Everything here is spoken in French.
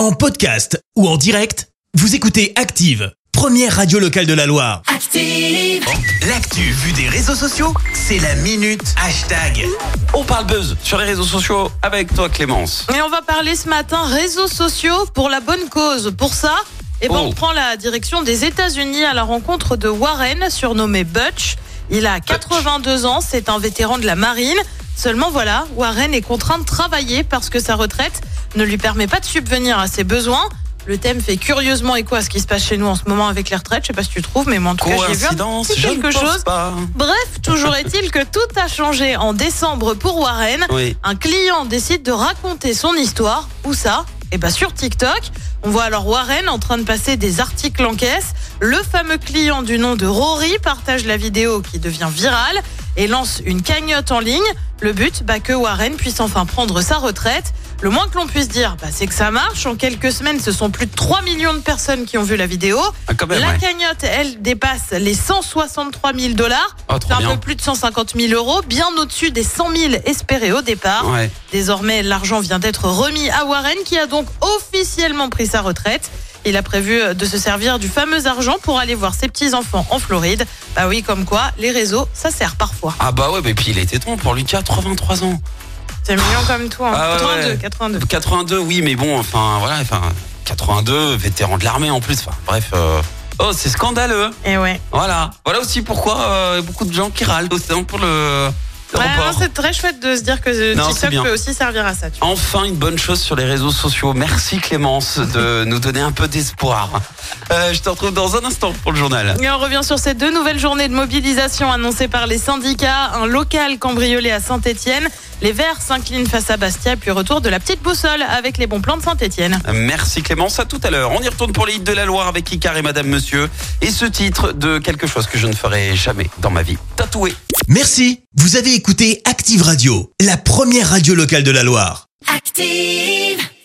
En podcast ou en direct, vous écoutez Active, première radio locale de la Loire. Active. L'actu vue des réseaux sociaux, c'est la minute hashtag. On parle buzz sur les réseaux sociaux avec toi Clémence. Et on va parler ce matin réseaux sociaux pour la bonne cause. Pour ça, eh ben, Oh. on prend la direction des États-Unis à la rencontre de Warren, surnommé Butch. Il a 82 ans, c'est un vétéran de la marine. Seulement voilà, Warren est contraint de travailler parce que sa retraite ne lui permet pas de subvenir à ses besoins. Le thème fait curieusement écho à ce qui se passe chez nous en ce moment avec les retraites. Je sais pas si tu trouves, mais moi en tout cas, j'ai vu un petit quelque chose. pas. Bref, toujours est-il que tout a changé en décembre pour Warren. Oui. Un client décide de raconter son histoire. Où ça? Eh ben sur TikTok. On voit alors Warren en train de passer des articles en caisse. Le fameux client du nom de Rory partage la vidéo qui devient virale et lance une cagnotte en ligne. Le but, bah, que Warren puisse enfin prendre sa retraite. Le moins que l'on puisse dire, bah, c'est que ça marche. En quelques semaines, ce sont plus de 3 millions de personnes qui ont vu la vidéo. Ah, quand même, la ouais. cagnotte, elle, dépasse les 163 000 dollars. Oh, C'est un bien. peu plus de 150 000 euros, bien au-dessus des 100 000 espérés au départ. Ouais. Désormais, l'argent vient d'être remis à Warren, qui a donc officiellement pris sa retraite. Il a prévu de se servir du fameux argent pour aller voir ses petits-enfants en Floride. Bah oui, comme quoi, les réseaux, ça sert parfois. Ah bah ouais, mais puis il était temps pour lui 83 ans. C'est mignon comme toi. hein. Ah ouais, 82, ouais. 82. 82, oui, mais bon, enfin voilà, enfin 82, vétéran de l'armée en plus. Enfin bref. euh, Oh, c'est scandaleux. Et ouais. Voilà. Voilà aussi pourquoi euh, beaucoup de gens qui râlent aussi pour le, Ouais, non, c'est très chouette de se dire que Non, c'est TikTok peut aussi servir à ça. Enfin une bonne chose sur les réseaux sociaux. Merci Clémence de nous donner un peu d'espoir. Euh, je te retrouve dans un instant pour le journal. Et on revient sur ces deux nouvelles journées de mobilisation annoncées par les syndicats. Un local cambriolé à Saint-Etienne. Les Verts s'inclinent face à Bastia, puis retour de la petite boussole avec les bons plans de Saint-Etienne. Merci Clémence, à tout à l'heure. On y retourne pour les hits de la Loire avec Icar et Madame Monsieur. Et ce titre de quelque chose que je ne ferai jamais dans ma vie. Tatoué. Merci, vous avez écouté Active Radio, la première radio locale de la Loire. Active.